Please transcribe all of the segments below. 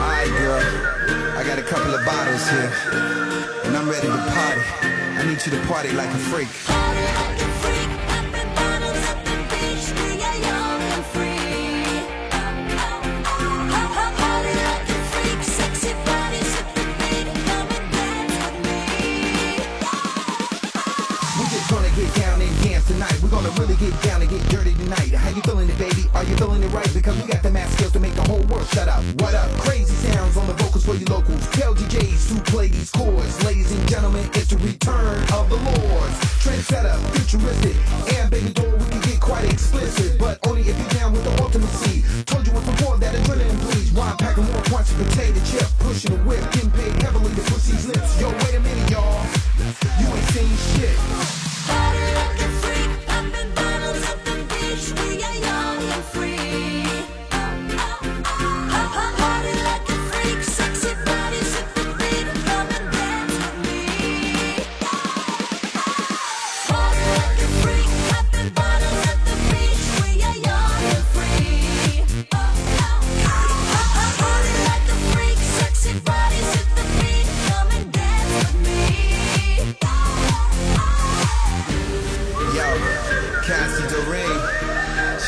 Alright, girl. I got a couple of bottles here, and I'm ready to party. I need you to party like a freak. Party like a freak, popping bottles at the beach. We are young and free. Party like a freak, sexy bodies at the beat. Come and dance with me. We just gonna get down and dance tonight. We're gonna really get down and get dirty tonight. How you feeling it, baby? Are you feeling it right? Because we got the math shut up. What up? Crazy sounds on the vocals for you locals. Tell DJs to play these chords. Ladies and gentlemen, it's the return of the lords. Trendsetter, futuristic, and baby doll, we can get quite explicit. But only if you're down with the ultimacy. Told you once before that adrenaline bleeds. Wine packing more punch, potato chip,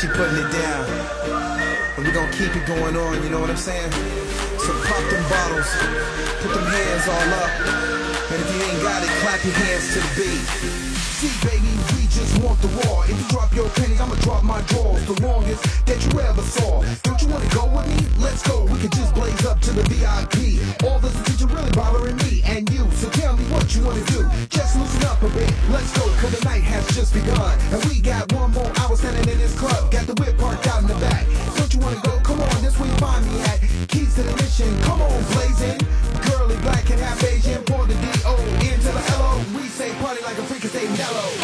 she putting it down. And we gonna keep it going on, you know what I'm saying? So pop them bottles, put them hands all up. And if you ain't got it, clap your hands to the beat. See, baby, we just want the war. If you drop your pennies, I'ma drop my drawers. The longest that you ever saw. Don't you wanna go with me? Let's go. We can just blaze up to the VIP. All this attention really bothering me and you. So tell me what you wanna do. Just loosen up a bit. Let's go. whip parked out in the back. Don't you wanna go? Come on, this where you find me at. Keys to the mission, come on, blazing. Curly, black, and half Asian. Pour the D-O into the L-O. We say party like a freak and stay mellow.